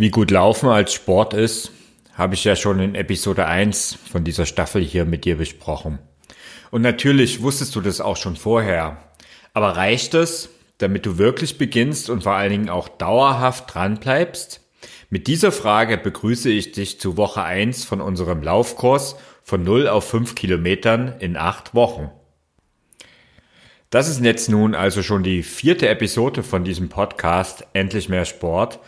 Wie gut Laufen als Sport ist, habe ich ja schon in Episode 1 von dieser Staffel hier mit dir besprochen. Und natürlich wusstest du das auch schon vorher. Aber reicht es, damit du wirklich beginnst und vor allen Dingen auch dauerhaft dran bleibst? Mit dieser Frage begrüße ich dich zu Woche 1 von unserem Laufkurs von 0 auf 5 Kilometern in 8 Wochen. Das ist jetzt nun also schon die vierte Episode von diesem Podcast Endlich mehr Sport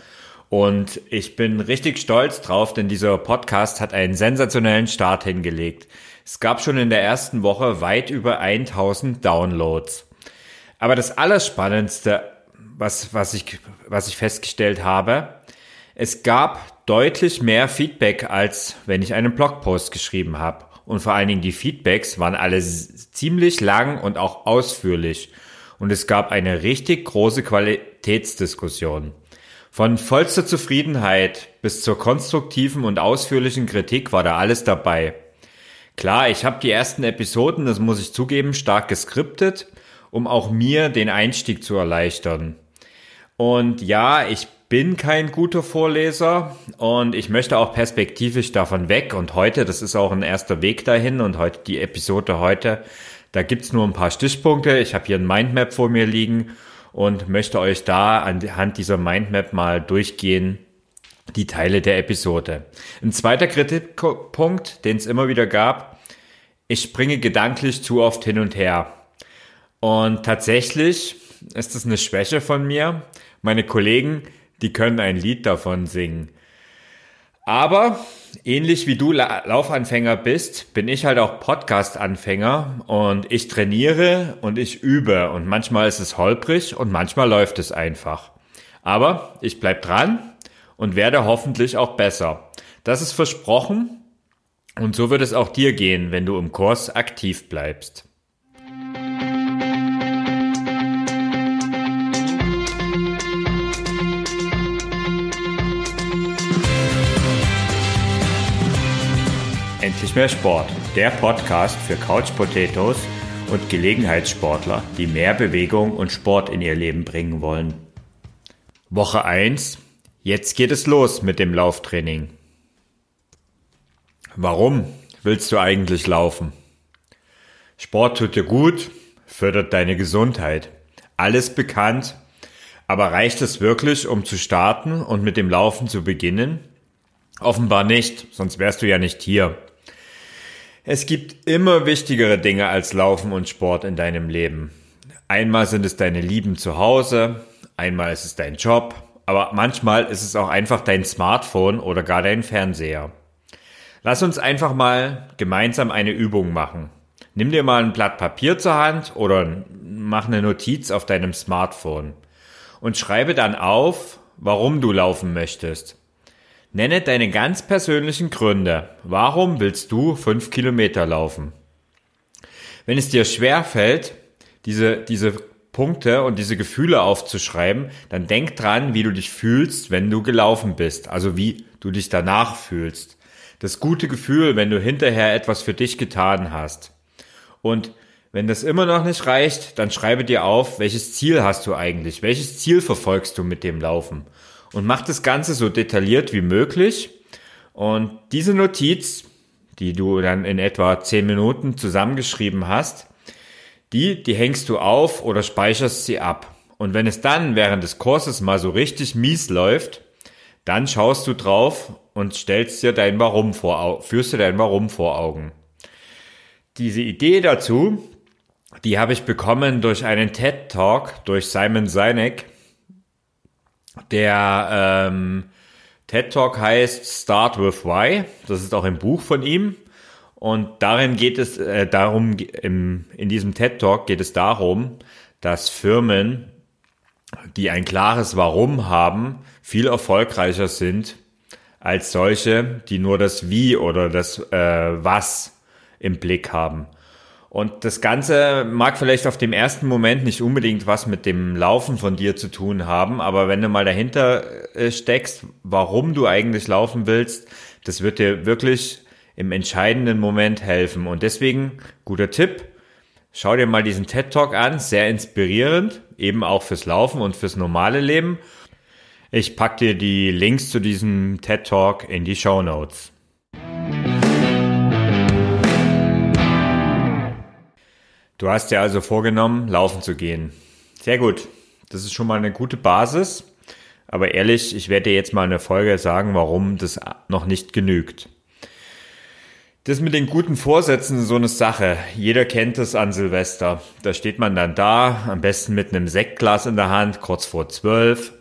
und ich bin richtig stolz drauf, denn dieser Podcast hat einen sensationellen Start hingelegt. Es gab schon in der ersten Woche weit über 1000 Downloads. Aber das Allerspannendste, was, was, ich, was ich festgestellt habe, es gab deutlich mehr Feedback, als wenn ich einen Blogpost geschrieben habe. Und vor allen Dingen die Feedbacks waren alle ziemlich lang und auch ausführlich. Und es gab eine richtig große Qualitätsdiskussion. Von vollster Zufriedenheit bis zur konstruktiven und ausführlichen Kritik war da alles dabei. Klar, ich habe die ersten Episoden, das muss ich zugeben, stark geskriptet, um auch mir den Einstieg zu erleichtern. Und ja, ich bin kein guter Vorleser und ich möchte auch perspektivisch davon weg. Und heute, das ist auch ein erster Weg dahin und heute die Episode heute, da gibt's nur ein paar Stichpunkte. Ich habe hier ein Mindmap vor mir liegen und möchte euch da anhand dieser Mindmap mal durchgehen, die Teile der Episode. Ein zweiter Kritikpunkt, den es immer wieder gab, ich springe gedanklich zu oft hin und her. Und tatsächlich ist das eine Schwäche von mir. Meine Kollegen, die können ein Lied davon singen. Aber ähnlich wie du Laufanfänger bist, bin ich halt auch Podcast-Anfänger und ich trainiere und ich übe und manchmal ist es holprig und manchmal läuft es einfach. Aber ich bleib dran und werde hoffentlich auch besser. Das ist versprochen und so wird es auch dir gehen, wenn du im Kurs aktiv bleibst. Endlich mehr Sport, der Podcast für Couch Potatoes und Gelegenheitssportler, die mehr Bewegung und Sport in ihr Leben bringen wollen. Woche 1. Jetzt geht es los mit dem Lauftraining. Warum willst du eigentlich laufen? Sport tut dir gut, fördert deine Gesundheit. Alles bekannt. Aber reicht es wirklich, um zu starten und mit dem Laufen zu beginnen? Offenbar nicht, sonst wärst du ja nicht hier. Es gibt immer wichtigere Dinge als Laufen und Sport in deinem Leben. Einmal sind es deine Lieben zu Hause, einmal ist es dein Job, aber manchmal ist es auch einfach dein Smartphone oder gar dein Fernseher. Lass uns einfach mal gemeinsam eine Übung machen. Nimm dir mal ein Blatt Papier zur Hand oder mach eine Notiz auf deinem Smartphone und schreibe dann auf, warum du laufen möchtest. Nenne deine ganz persönlichen Gründe. Warum willst du fünf Kilometer laufen? Wenn es dir schwer fällt, diese, diese Punkte und diese Gefühle aufzuschreiben, dann denk dran, wie du dich fühlst, wenn du gelaufen bist. Also wie du dich danach fühlst. Das gute Gefühl, wenn du hinterher etwas für dich getan hast. Und wenn das immer noch nicht reicht, dann schreibe dir auf, welches Ziel hast du eigentlich? Welches Ziel verfolgst du mit dem Laufen? Und mach das Ganze so detailliert wie möglich. Und diese Notiz, die du dann in etwa zehn Minuten zusammengeschrieben hast, die, die hängst du auf oder speicherst sie ab. Und wenn es dann während des Kurses mal so richtig mies läuft, dann schaust du drauf und stellst dir dein Warum vor, führst dir dein Warum vor Augen. Diese Idee dazu, die habe ich bekommen durch einen TED Talk durch Simon Sinek. Der ähm, TED Talk heißt Start with Why. Das ist auch ein Buch von ihm. Und darin geht es äh, darum, im, in diesem TED Talk geht es darum, dass Firmen, die ein klares Warum haben, viel erfolgreicher sind als solche, die nur das Wie oder das äh, Was im Blick haben. Und das Ganze mag vielleicht auf dem ersten Moment nicht unbedingt was mit dem Laufen von dir zu tun haben, aber wenn du mal dahinter äh, steckst, warum du eigentlich laufen willst, das wird dir wirklich im entscheidenden Moment helfen. Und deswegen, guter Tipp, schau dir mal diesen TED Talk an, sehr inspirierend, eben auch fürs Laufen und fürs normale Leben. Ich pack dir die Links zu diesem TED Talk in die Show Notes. Du hast dir also vorgenommen, laufen zu gehen. Sehr gut. Das ist schon mal eine gute Basis. Aber ehrlich, ich werde dir jetzt mal eine Folge sagen, warum das noch nicht genügt. Das mit den guten Vorsätzen ist so eine Sache. Jeder kennt es an Silvester. Da steht man dann da, am besten mit einem Sektglas in der Hand, kurz vor zwölf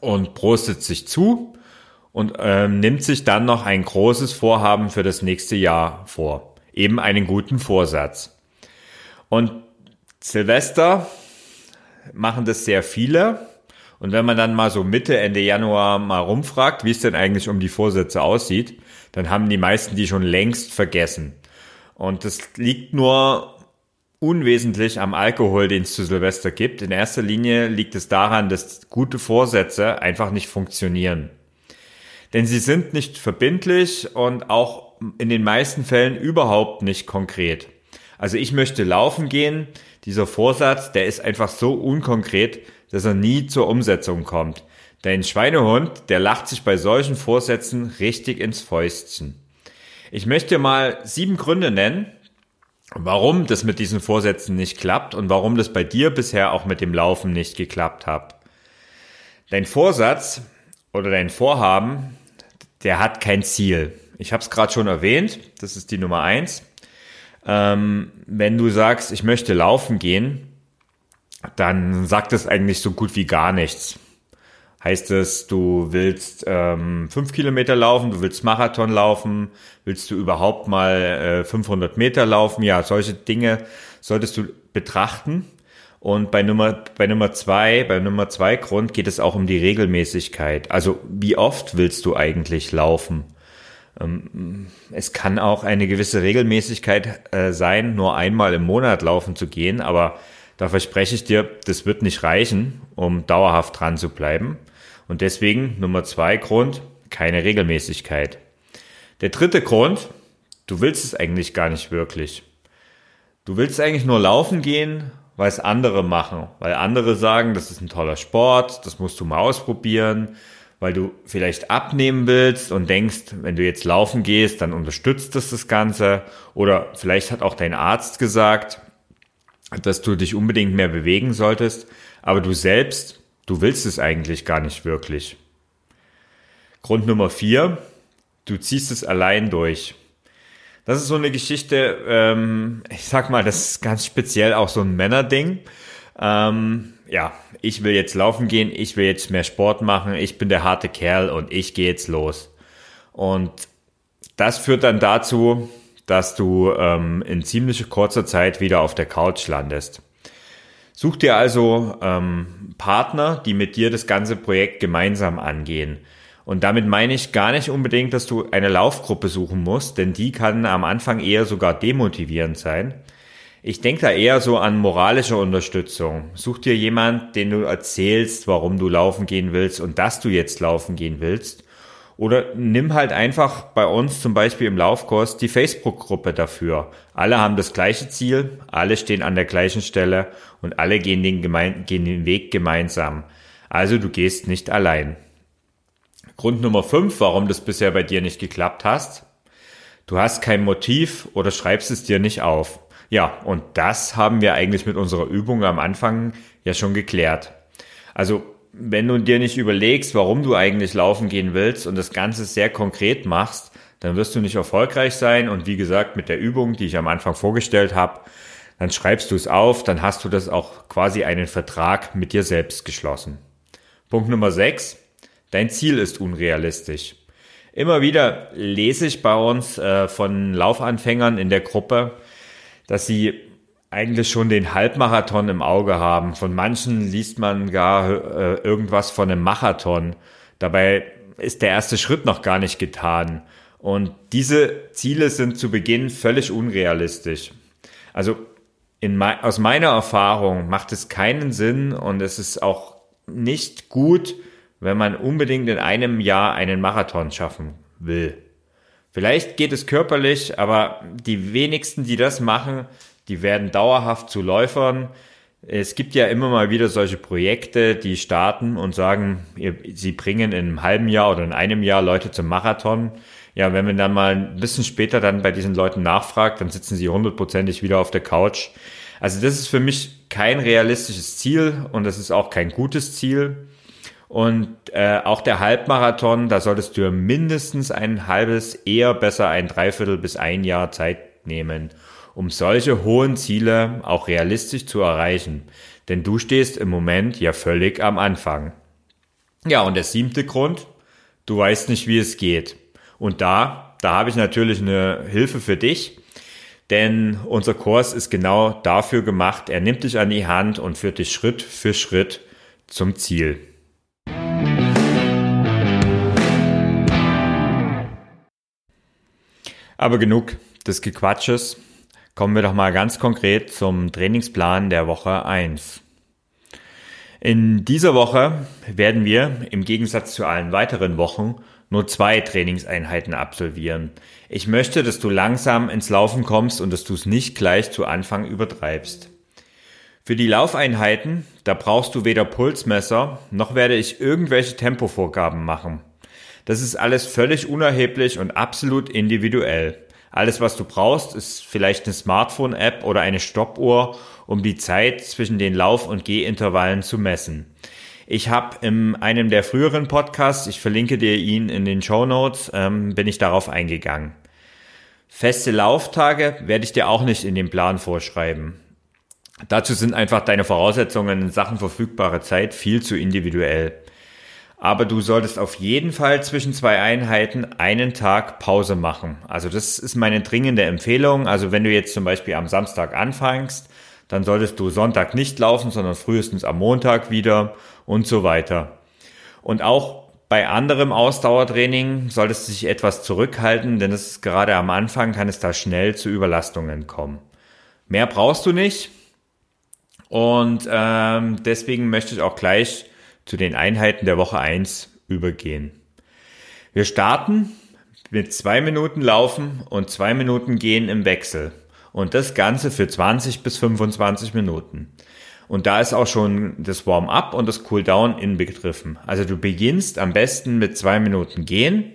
und prostet sich zu und ähm, nimmt sich dann noch ein großes Vorhaben für das nächste Jahr vor. Eben einen guten Vorsatz. Und Silvester machen das sehr viele. Und wenn man dann mal so Mitte, Ende Januar mal rumfragt, wie es denn eigentlich um die Vorsätze aussieht, dann haben die meisten die schon längst vergessen. Und das liegt nur unwesentlich am Alkohol, den es zu Silvester gibt. In erster Linie liegt es daran, dass gute Vorsätze einfach nicht funktionieren. Denn sie sind nicht verbindlich und auch in den meisten Fällen überhaupt nicht konkret. Also ich möchte laufen gehen. Dieser Vorsatz, der ist einfach so unkonkret, dass er nie zur Umsetzung kommt. Dein Schweinehund, der lacht sich bei solchen Vorsätzen richtig ins Fäustchen. Ich möchte mal sieben Gründe nennen, warum das mit diesen Vorsätzen nicht klappt und warum das bei dir bisher auch mit dem Laufen nicht geklappt hat. Dein Vorsatz oder dein Vorhaben, der hat kein Ziel. Ich habe es gerade schon erwähnt, das ist die Nummer eins. Ähm, wenn du sagst, ich möchte laufen gehen, dann sagt es eigentlich so gut wie gar nichts. Heißt es, du willst ähm, fünf Kilometer laufen, du willst Marathon laufen, willst du überhaupt mal äh, 500 Meter laufen? Ja, solche Dinge solltest du betrachten. Und bei Nummer, bei Nummer zwei, bei Nummer zwei Grund geht es auch um die Regelmäßigkeit. Also wie oft willst du eigentlich laufen? Ähm, es kann auch eine gewisse Regelmäßigkeit äh, sein, nur einmal im Monat laufen zu gehen, aber da verspreche ich dir, das wird nicht reichen, um dauerhaft dran zu bleiben. Und deswegen Nummer zwei Grund, keine Regelmäßigkeit. Der dritte Grund, du willst es eigentlich gar nicht wirklich. Du willst eigentlich nur laufen gehen, weil es andere machen, weil andere sagen, das ist ein toller Sport, das musst du mal ausprobieren, weil du vielleicht abnehmen willst und denkst, wenn du jetzt laufen gehst, dann unterstützt das das Ganze. Oder vielleicht hat auch dein Arzt gesagt, dass du dich unbedingt mehr bewegen solltest, aber du selbst Du willst es eigentlich gar nicht wirklich. Grund Nummer vier, du ziehst es allein durch. Das ist so eine Geschichte, ähm, ich sag mal, das ist ganz speziell auch so ein Männerding. Ähm, ja, ich will jetzt laufen gehen, ich will jetzt mehr Sport machen, ich bin der harte Kerl und ich gehe jetzt los. Und das führt dann dazu, dass du ähm, in ziemlich kurzer Zeit wieder auf der Couch landest. Such dir also ähm, Partner, die mit dir das ganze Projekt gemeinsam angehen. Und damit meine ich gar nicht unbedingt, dass du eine Laufgruppe suchen musst, denn die kann am Anfang eher sogar demotivierend sein. Ich denke da eher so an moralische Unterstützung. Such dir jemand, den du erzählst, warum du laufen gehen willst und dass du jetzt laufen gehen willst. Oder nimm halt einfach bei uns zum Beispiel im Laufkurs die Facebook-Gruppe dafür. Alle haben das gleiche Ziel, alle stehen an der gleichen Stelle und alle gehen den, gemein gehen den Weg gemeinsam. Also du gehst nicht allein. Grund Nummer 5, warum das bisher bei dir nicht geklappt hast. Du hast kein Motiv oder schreibst es dir nicht auf. Ja, und das haben wir eigentlich mit unserer Übung am Anfang ja schon geklärt. Also wenn du dir nicht überlegst, warum du eigentlich laufen gehen willst und das Ganze sehr konkret machst, dann wirst du nicht erfolgreich sein. Und wie gesagt, mit der Übung, die ich am Anfang vorgestellt habe, dann schreibst du es auf, dann hast du das auch quasi einen Vertrag mit dir selbst geschlossen. Punkt Nummer 6. Dein Ziel ist unrealistisch. Immer wieder lese ich bei uns äh, von Laufanfängern in der Gruppe, dass sie eigentlich schon den Halbmarathon im Auge haben. Von manchen liest man gar äh, irgendwas von einem Marathon. Dabei ist der erste Schritt noch gar nicht getan. Und diese Ziele sind zu Beginn völlig unrealistisch. Also in, aus meiner Erfahrung macht es keinen Sinn und es ist auch nicht gut, wenn man unbedingt in einem Jahr einen Marathon schaffen will. Vielleicht geht es körperlich, aber die wenigsten, die das machen, die werden dauerhaft zu Läufern. Es gibt ja immer mal wieder solche Projekte, die starten und sagen, sie bringen in einem halben Jahr oder in einem Jahr Leute zum Marathon. Ja, wenn man dann mal ein bisschen später dann bei diesen Leuten nachfragt, dann sitzen sie hundertprozentig wieder auf der Couch. Also das ist für mich kein realistisches Ziel und das ist auch kein gutes Ziel. Und äh, auch der Halbmarathon, da solltest du mindestens ein halbes, eher besser ein Dreiviertel bis ein Jahr Zeit nehmen, um solche hohen Ziele auch realistisch zu erreichen. Denn du stehst im Moment ja völlig am Anfang. Ja, und der siebte Grund, du weißt nicht, wie es geht. Und da, da habe ich natürlich eine Hilfe für dich. Denn unser Kurs ist genau dafür gemacht. Er nimmt dich an die Hand und führt dich Schritt für Schritt zum Ziel. Aber genug des Gequatsches. Kommen wir doch mal ganz konkret zum Trainingsplan der Woche 1. In dieser Woche werden wir im Gegensatz zu allen weiteren Wochen nur zwei Trainingseinheiten absolvieren. Ich möchte, dass du langsam ins Laufen kommst und dass du es nicht gleich zu Anfang übertreibst. Für die Laufeinheiten, da brauchst du weder Pulsmesser, noch werde ich irgendwelche Tempovorgaben machen. Das ist alles völlig unerheblich und absolut individuell. Alles, was du brauchst, ist vielleicht eine Smartphone-App oder eine Stoppuhr, um die Zeit zwischen den Lauf- und Gehintervallen zu messen. Ich habe in einem der früheren Podcasts, ich verlinke dir ihn in den Show Notes, ähm, bin ich darauf eingegangen. Feste Lauftage werde ich dir auch nicht in den Plan vorschreiben. Dazu sind einfach deine Voraussetzungen in Sachen verfügbare Zeit viel zu individuell. Aber du solltest auf jeden Fall zwischen zwei Einheiten einen Tag Pause machen. Also das ist meine dringende Empfehlung. Also wenn du jetzt zum Beispiel am Samstag anfängst, dann solltest du Sonntag nicht laufen, sondern frühestens am Montag wieder und so weiter. Und auch bei anderem Ausdauertraining solltest du dich etwas zurückhalten, denn es ist gerade am Anfang kann es da schnell zu Überlastungen kommen. Mehr brauchst du nicht. Und ähm, deswegen möchte ich auch gleich zu den Einheiten der Woche 1 übergehen. Wir starten mit zwei Minuten Laufen und zwei Minuten Gehen im Wechsel. Und das Ganze für 20 bis 25 Minuten. Und da ist auch schon das Warm-up und das Cool-down inbegriffen. Also du beginnst am besten mit zwei Minuten Gehen,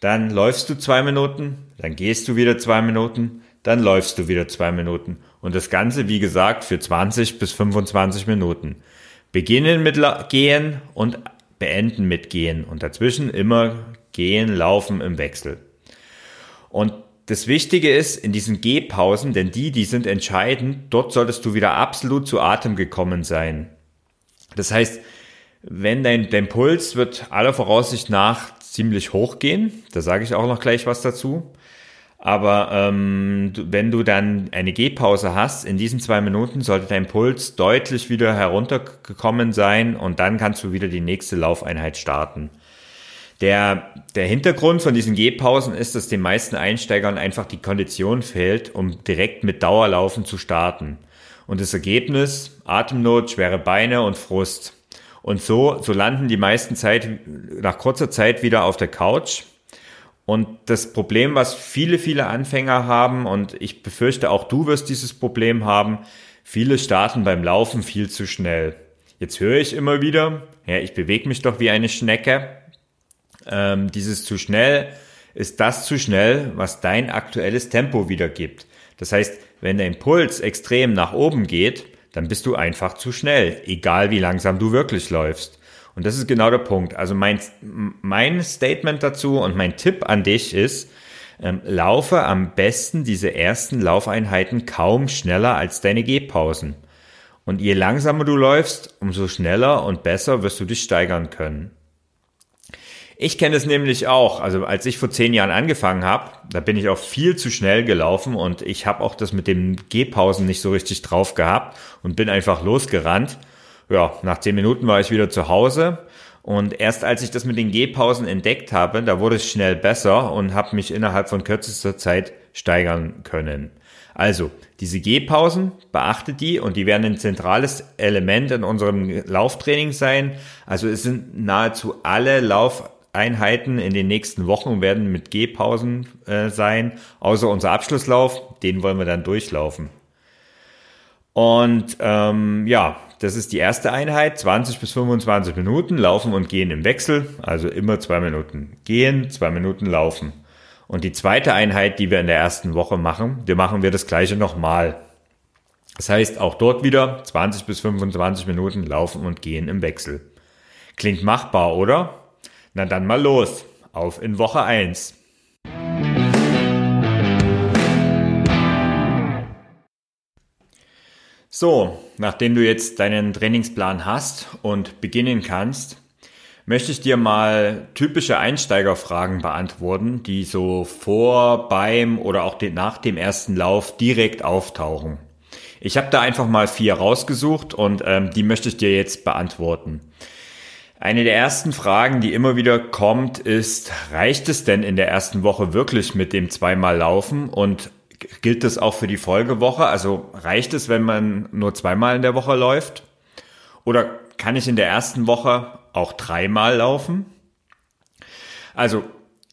dann läufst du zwei Minuten, dann gehst du wieder zwei Minuten, dann läufst du wieder zwei Minuten. Und das Ganze, wie gesagt, für 20 bis 25 Minuten. Beginnen mit Gehen und beenden mit Gehen und dazwischen immer Gehen, Laufen im Wechsel. Und das Wichtige ist in diesen Gehpausen, denn die, die sind entscheidend, dort solltest du wieder absolut zu Atem gekommen sein. Das heißt, wenn dein, dein Puls wird aller Voraussicht nach ziemlich hoch gehen, da sage ich auch noch gleich was dazu. Aber ähm, wenn du dann eine Gehpause hast, in diesen zwei Minuten sollte dein Puls deutlich wieder heruntergekommen sein und dann kannst du wieder die nächste Laufeinheit starten. Der, der Hintergrund von diesen Gehpausen ist, dass den meisten Einsteigern einfach die Kondition fehlt, um direkt mit Dauerlaufen zu starten. Und das Ergebnis, Atemnot, schwere Beine und Frust. Und so, so landen die meisten Zeit, nach kurzer Zeit wieder auf der Couch und das Problem, was viele, viele Anfänger haben, und ich befürchte auch du wirst dieses Problem haben, viele starten beim Laufen viel zu schnell. Jetzt höre ich immer wieder, ja, ich bewege mich doch wie eine Schnecke. Ähm, dieses zu schnell ist das zu schnell, was dein aktuelles Tempo wiedergibt. Das heißt, wenn der Impuls extrem nach oben geht, dann bist du einfach zu schnell, egal wie langsam du wirklich läufst. Und das ist genau der Punkt. Also mein, mein Statement dazu und mein Tipp an dich ist, ähm, laufe am besten diese ersten Laufeinheiten kaum schneller als deine Gehpausen. Und je langsamer du läufst, umso schneller und besser wirst du dich steigern können. Ich kenne es nämlich auch. Also als ich vor zehn Jahren angefangen habe, da bin ich auch viel zu schnell gelaufen und ich habe auch das mit den Gehpausen nicht so richtig drauf gehabt und bin einfach losgerannt ja, nach zehn Minuten war ich wieder zu Hause. Und erst als ich das mit den Gehpausen entdeckt habe, da wurde es schnell besser und habe mich innerhalb von kürzester Zeit steigern können. Also, diese Gehpausen, beachtet die und die werden ein zentrales Element in unserem Lauftraining sein. Also es sind nahezu alle Laufeinheiten in den nächsten Wochen werden mit Gehpausen äh, sein, außer unser Abschlusslauf, den wollen wir dann durchlaufen. Und ähm, ja, das ist die erste Einheit, 20 bis 25 Minuten laufen und gehen im Wechsel, also immer zwei Minuten gehen, zwei Minuten laufen. Und die zweite Einheit, die wir in der ersten Woche machen, wir machen wir das gleiche nochmal. Das heißt, auch dort wieder 20 bis 25 Minuten laufen und gehen im Wechsel. Klingt machbar, oder? Na dann mal los. Auf in Woche 1. So, nachdem du jetzt deinen Trainingsplan hast und beginnen kannst, möchte ich dir mal typische Einsteigerfragen beantworten, die so vor, beim oder auch nach dem ersten Lauf direkt auftauchen. Ich habe da einfach mal vier rausgesucht und ähm, die möchte ich dir jetzt beantworten. Eine der ersten Fragen, die immer wieder kommt, ist, reicht es denn in der ersten Woche wirklich mit dem zweimal Laufen und Gilt das auch für die Folgewoche? Also reicht es, wenn man nur zweimal in der Woche läuft? Oder kann ich in der ersten Woche auch dreimal laufen? Also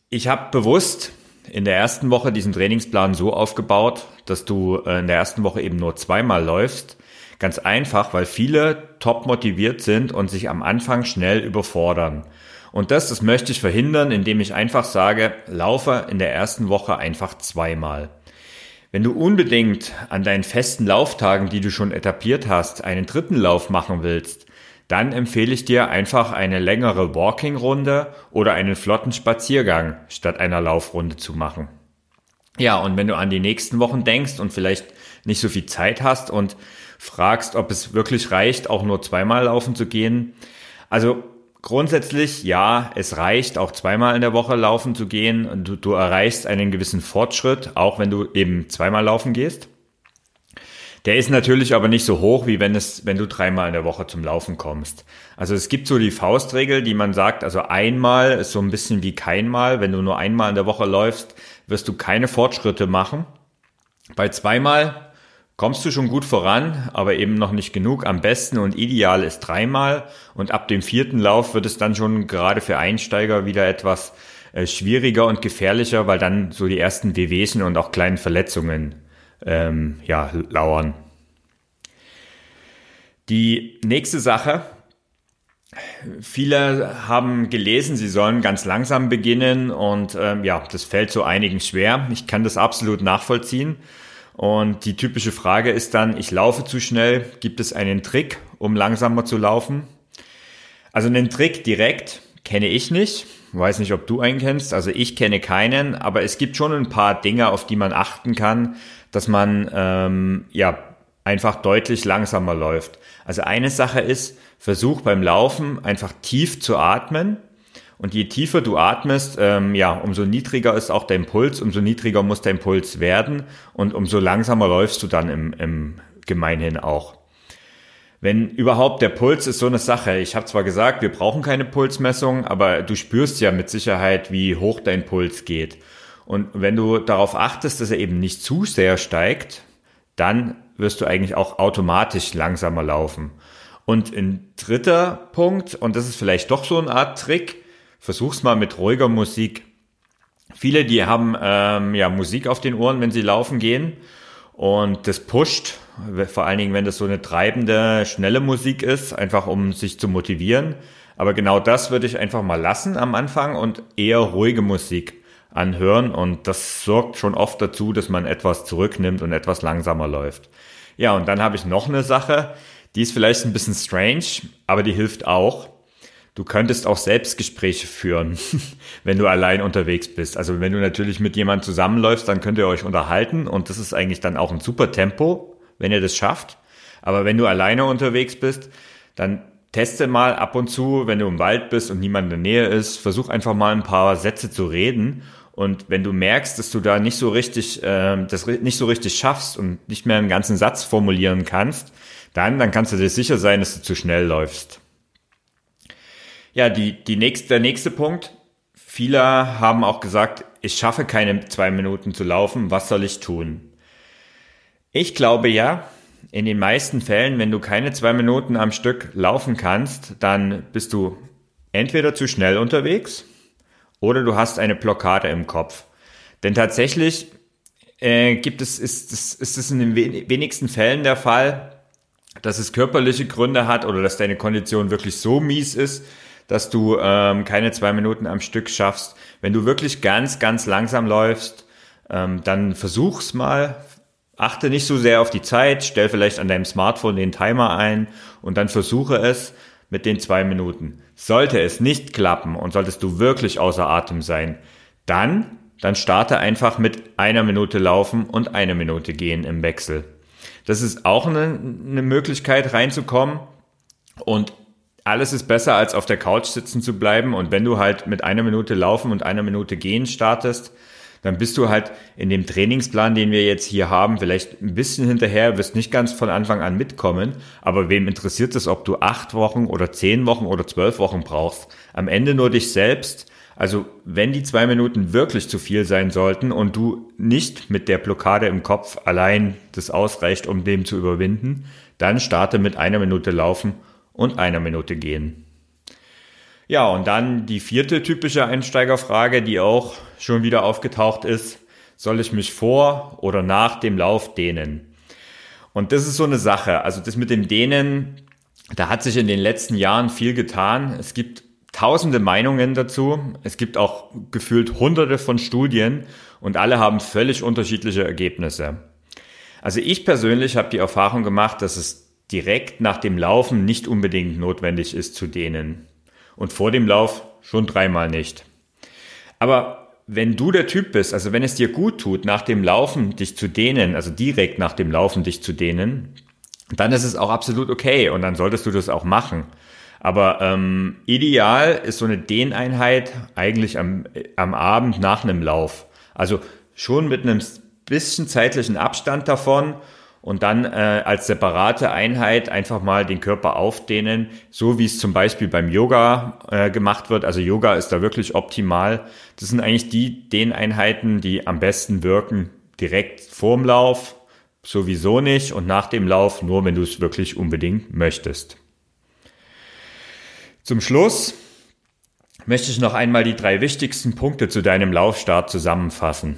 ich habe bewusst in der ersten Woche diesen Trainingsplan so aufgebaut, dass du äh, in der ersten Woche eben nur zweimal läufst. Ganz einfach, weil viele top motiviert sind und sich am Anfang schnell überfordern. Und das, das möchte ich verhindern, indem ich einfach sage, laufe in der ersten Woche einfach zweimal. Wenn du unbedingt an deinen festen Lauftagen, die du schon etabliert hast, einen dritten Lauf machen willst, dann empfehle ich dir einfach eine längere Walking-Runde oder einen flotten Spaziergang statt einer Laufrunde zu machen. Ja, und wenn du an die nächsten Wochen denkst und vielleicht nicht so viel Zeit hast und fragst, ob es wirklich reicht, auch nur zweimal laufen zu gehen, also Grundsätzlich ja, es reicht auch zweimal in der Woche laufen zu gehen. Du, du erreichst einen gewissen Fortschritt, auch wenn du eben zweimal laufen gehst. Der ist natürlich aber nicht so hoch, wie wenn es, wenn du dreimal in der Woche zum Laufen kommst. Also es gibt so die Faustregel, die man sagt, also einmal ist so ein bisschen wie keinmal. Wenn du nur einmal in der Woche läufst, wirst du keine Fortschritte machen. Bei zweimal kommst du schon gut voran, aber eben noch nicht genug. Am besten und ideal ist dreimal und ab dem vierten Lauf wird es dann schon gerade für Einsteiger wieder etwas äh, schwieriger und gefährlicher, weil dann so die ersten Wehwehchen und auch kleinen Verletzungen ähm, ja, lauern. Die nächste Sache. Viele haben gelesen, sie sollen ganz langsam beginnen und ähm, ja, das fällt so einigen schwer. Ich kann das absolut nachvollziehen. Und die typische Frage ist dann, ich laufe zu schnell, gibt es einen Trick, um langsamer zu laufen? Also einen Trick direkt kenne ich nicht, weiß nicht, ob du einen kennst, also ich kenne keinen, aber es gibt schon ein paar Dinge, auf die man achten kann, dass man ähm, ja einfach deutlich langsamer läuft. Also eine Sache ist, versuch beim Laufen einfach tief zu atmen und je tiefer du atmest, ähm, ja, umso niedriger ist auch dein Puls, umso niedriger muss dein Puls werden und umso langsamer läufst du dann im, im Gemeinhin auch. Wenn überhaupt der Puls ist so eine Sache. Ich habe zwar gesagt, wir brauchen keine Pulsmessung, aber du spürst ja mit Sicherheit, wie hoch dein Puls geht. Und wenn du darauf achtest, dass er eben nicht zu sehr steigt, dann wirst du eigentlich auch automatisch langsamer laufen. Und ein dritter Punkt, und das ist vielleicht doch so eine Art Trick, versuch's mal mit ruhiger Musik. Viele, die haben ähm, ja Musik auf den Ohren, wenn sie laufen gehen. Und das pusht, vor allen Dingen, wenn das so eine treibende, schnelle Musik ist, einfach um sich zu motivieren. Aber genau das würde ich einfach mal lassen am Anfang und eher ruhige Musik anhören. Und das sorgt schon oft dazu, dass man etwas zurücknimmt und etwas langsamer läuft. Ja, und dann habe ich noch eine Sache, die ist vielleicht ein bisschen strange, aber die hilft auch. Du könntest auch Selbstgespräche führen, wenn du allein unterwegs bist. Also wenn du natürlich mit jemandem zusammenläufst, dann könnt ihr euch unterhalten und das ist eigentlich dann auch ein super Tempo, wenn ihr das schafft. Aber wenn du alleine unterwegs bist, dann teste mal ab und zu, wenn du im Wald bist und niemand in der Nähe ist, versuch einfach mal ein paar Sätze zu reden. Und wenn du merkst, dass du da nicht so richtig, äh, das nicht so richtig schaffst und nicht mehr einen ganzen Satz formulieren kannst, dann, dann kannst du dir sicher sein, dass du zu schnell läufst. Ja, die, die nächste, der nächste Punkt. Viele haben auch gesagt, ich schaffe keine zwei Minuten zu laufen. Was soll ich tun? Ich glaube ja, in den meisten Fällen, wenn du keine zwei Minuten am Stück laufen kannst, dann bist du entweder zu schnell unterwegs oder du hast eine Blockade im Kopf. Denn tatsächlich äh, gibt es, ist, ist, ist es in den wenigsten Fällen der Fall, dass es körperliche Gründe hat oder dass deine Kondition wirklich so mies ist, dass du ähm, keine zwei Minuten am Stück schaffst. Wenn du wirklich ganz, ganz langsam läufst, ähm, dann versuch's mal. Achte nicht so sehr auf die Zeit, stell vielleicht an deinem Smartphone den Timer ein und dann versuche es mit den zwei Minuten. Sollte es nicht klappen und solltest du wirklich außer Atem sein, dann, dann starte einfach mit einer Minute laufen und einer Minute gehen im Wechsel. Das ist auch eine, eine Möglichkeit reinzukommen und alles ist besser, als auf der Couch sitzen zu bleiben. Und wenn du halt mit einer Minute laufen und einer Minute gehen startest, dann bist du halt in dem Trainingsplan, den wir jetzt hier haben, vielleicht ein bisschen hinterher, wirst nicht ganz von Anfang an mitkommen. Aber wem interessiert es, ob du acht Wochen oder zehn Wochen oder zwölf Wochen brauchst? Am Ende nur dich selbst. Also wenn die zwei Minuten wirklich zu viel sein sollten und du nicht mit der Blockade im Kopf allein das ausreicht, um dem zu überwinden, dann starte mit einer Minute laufen und einer Minute gehen. Ja, und dann die vierte typische Einsteigerfrage, die auch schon wieder aufgetaucht ist. Soll ich mich vor oder nach dem Lauf dehnen? Und das ist so eine Sache. Also das mit dem Dehnen, da hat sich in den letzten Jahren viel getan. Es gibt tausende Meinungen dazu. Es gibt auch gefühlt hunderte von Studien und alle haben völlig unterschiedliche Ergebnisse. Also ich persönlich habe die Erfahrung gemacht, dass es direkt nach dem Laufen nicht unbedingt notwendig ist zu dehnen und vor dem Lauf schon dreimal nicht. Aber wenn du der Typ bist, also wenn es dir gut tut, nach dem Laufen dich zu dehnen, also direkt nach dem Laufen dich zu dehnen, dann ist es auch absolut okay und dann solltest du das auch machen. Aber ähm, ideal ist so eine Dehneinheit eigentlich am, am Abend nach einem Lauf. Also schon mit einem bisschen zeitlichen Abstand davon und dann äh, als separate Einheit einfach mal den Körper aufdehnen, so wie es zum Beispiel beim Yoga äh, gemacht wird. Also Yoga ist da wirklich optimal. Das sind eigentlich die Dehneinheiten, die am besten wirken, direkt vorm Lauf sowieso nicht und nach dem Lauf nur, wenn du es wirklich unbedingt möchtest. Zum Schluss möchte ich noch einmal die drei wichtigsten Punkte zu deinem Laufstart zusammenfassen.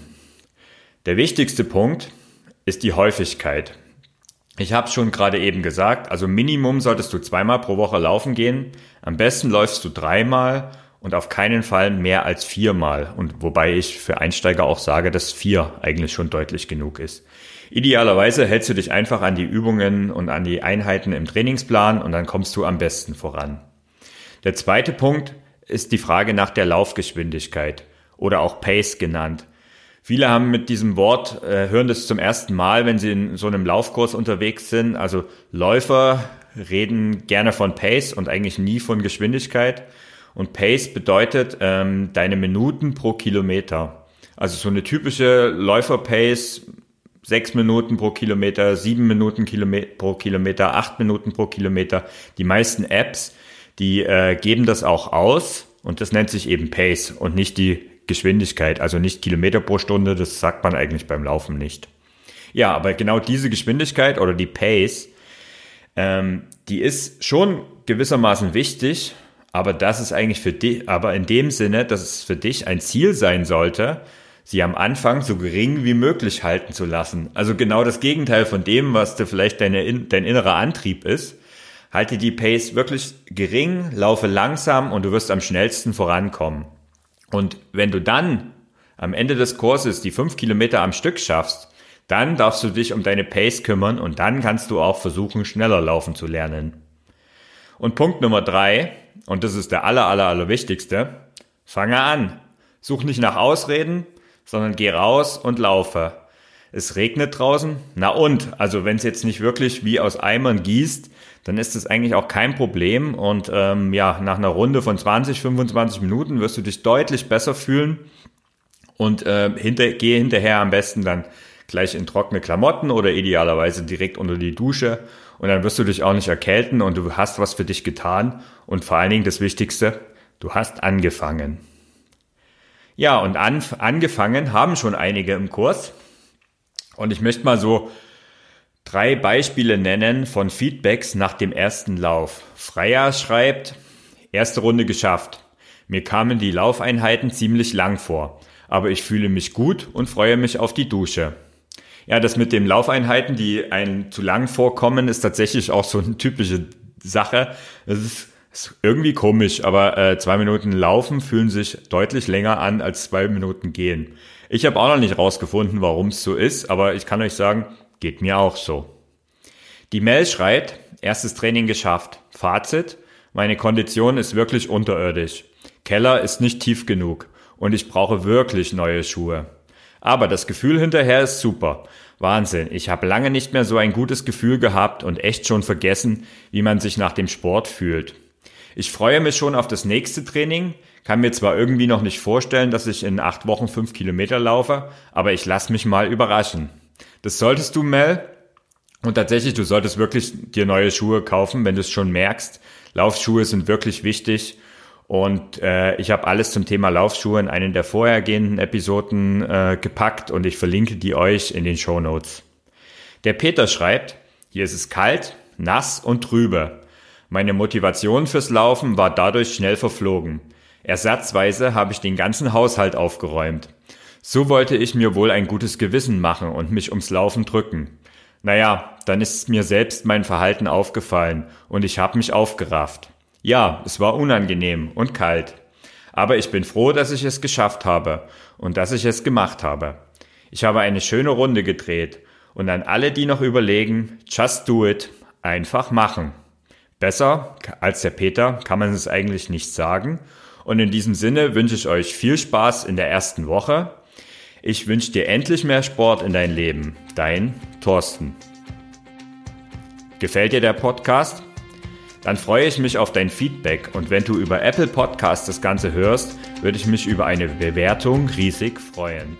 Der wichtigste Punkt ist die Häufigkeit. Ich habe schon gerade eben gesagt, also Minimum solltest du zweimal pro Woche laufen gehen. Am besten läufst du dreimal und auf keinen Fall mehr als viermal. Und wobei ich für Einsteiger auch sage, dass vier eigentlich schon deutlich genug ist. Idealerweise hältst du dich einfach an die Übungen und an die Einheiten im Trainingsplan und dann kommst du am besten voran. Der zweite Punkt ist die Frage nach der Laufgeschwindigkeit oder auch Pace genannt. Viele haben mit diesem Wort, äh, hören das zum ersten Mal, wenn sie in so einem Laufkurs unterwegs sind. Also Läufer reden gerne von Pace und eigentlich nie von Geschwindigkeit. Und Pace bedeutet ähm, deine Minuten pro Kilometer. Also so eine typische Läufer-Pace, sechs Minuten pro Kilometer, sieben Minuten pro Kilometer, acht Minuten pro Kilometer. Die meisten Apps, die äh, geben das auch aus und das nennt sich eben Pace und nicht die Geschwindigkeit, also nicht Kilometer pro Stunde, das sagt man eigentlich beim Laufen nicht. Ja, aber genau diese Geschwindigkeit oder die Pace, ähm, die ist schon gewissermaßen wichtig, aber das ist eigentlich für dich, aber in dem Sinne, dass es für dich ein Ziel sein sollte, sie am Anfang so gering wie möglich halten zu lassen. Also genau das Gegenteil von dem, was du vielleicht deine, dein innerer Antrieb ist. Halte die Pace wirklich gering, laufe langsam und du wirst am schnellsten vorankommen. Und wenn du dann am Ende des Kurses die fünf Kilometer am Stück schaffst, dann darfst du dich um deine Pace kümmern und dann kannst du auch versuchen, schneller laufen zu lernen. Und Punkt Nummer drei, und das ist der aller, aller, aller wichtigste, fange an. Such nicht nach Ausreden, sondern geh raus und laufe. Es regnet draußen. Na und, also wenn es jetzt nicht wirklich wie aus Eimern gießt, dann ist das eigentlich auch kein Problem. Und ähm, ja, nach einer Runde von 20, 25 Minuten wirst du dich deutlich besser fühlen und äh, hinter, gehe hinterher am besten dann gleich in trockene Klamotten oder idealerweise direkt unter die Dusche. Und dann wirst du dich auch nicht erkälten und du hast was für dich getan. Und vor allen Dingen das Wichtigste, du hast angefangen. Ja, und an, angefangen haben schon einige im Kurs. Und ich möchte mal so drei Beispiele nennen von Feedbacks nach dem ersten Lauf. Freier schreibt, erste Runde geschafft. Mir kamen die Laufeinheiten ziemlich lang vor, aber ich fühle mich gut und freue mich auf die Dusche. Ja, das mit den Laufeinheiten, die einen zu lang vorkommen, ist tatsächlich auch so eine typische Sache. Es ist, ist, irgendwie komisch, aber äh, zwei Minuten Laufen fühlen sich deutlich länger an als zwei Minuten Gehen. Ich habe auch noch nicht rausgefunden, warum es so ist, aber ich kann euch sagen, geht mir auch so. Die Mel schreit, erstes Training geschafft. Fazit, meine Kondition ist wirklich unterirdisch. Keller ist nicht tief genug und ich brauche wirklich neue Schuhe. Aber das Gefühl hinterher ist super. Wahnsinn, ich habe lange nicht mehr so ein gutes Gefühl gehabt und echt schon vergessen, wie man sich nach dem Sport fühlt. Ich freue mich schon auf das nächste Training, kann mir zwar irgendwie noch nicht vorstellen, dass ich in acht Wochen fünf Kilometer laufe, aber ich lasse mich mal überraschen. Das solltest du, Mel. Und tatsächlich, du solltest wirklich dir neue Schuhe kaufen, wenn du es schon merkst. Laufschuhe sind wirklich wichtig und äh, ich habe alles zum Thema Laufschuhe in einen der vorhergehenden Episoden äh, gepackt und ich verlinke die euch in den Show Notes. Der Peter schreibt, hier ist es kalt, nass und trübe. Meine Motivation fürs Laufen war dadurch schnell verflogen. Ersatzweise habe ich den ganzen Haushalt aufgeräumt. So wollte ich mir wohl ein gutes Gewissen machen und mich ums Laufen drücken. Naja, dann ist mir selbst mein Verhalten aufgefallen und ich habe mich aufgerafft. Ja, es war unangenehm und kalt. Aber ich bin froh, dass ich es geschafft habe und dass ich es gemacht habe. Ich habe eine schöne Runde gedreht und an alle, die noch überlegen, just do it, einfach machen. Besser als der Peter kann man es eigentlich nicht sagen. Und in diesem Sinne wünsche ich euch viel Spaß in der ersten Woche. Ich wünsche dir endlich mehr Sport in dein Leben. Dein Thorsten. Gefällt dir der Podcast? Dann freue ich mich auf dein Feedback und wenn du über Apple Podcast das Ganze hörst, würde ich mich über eine Bewertung riesig freuen.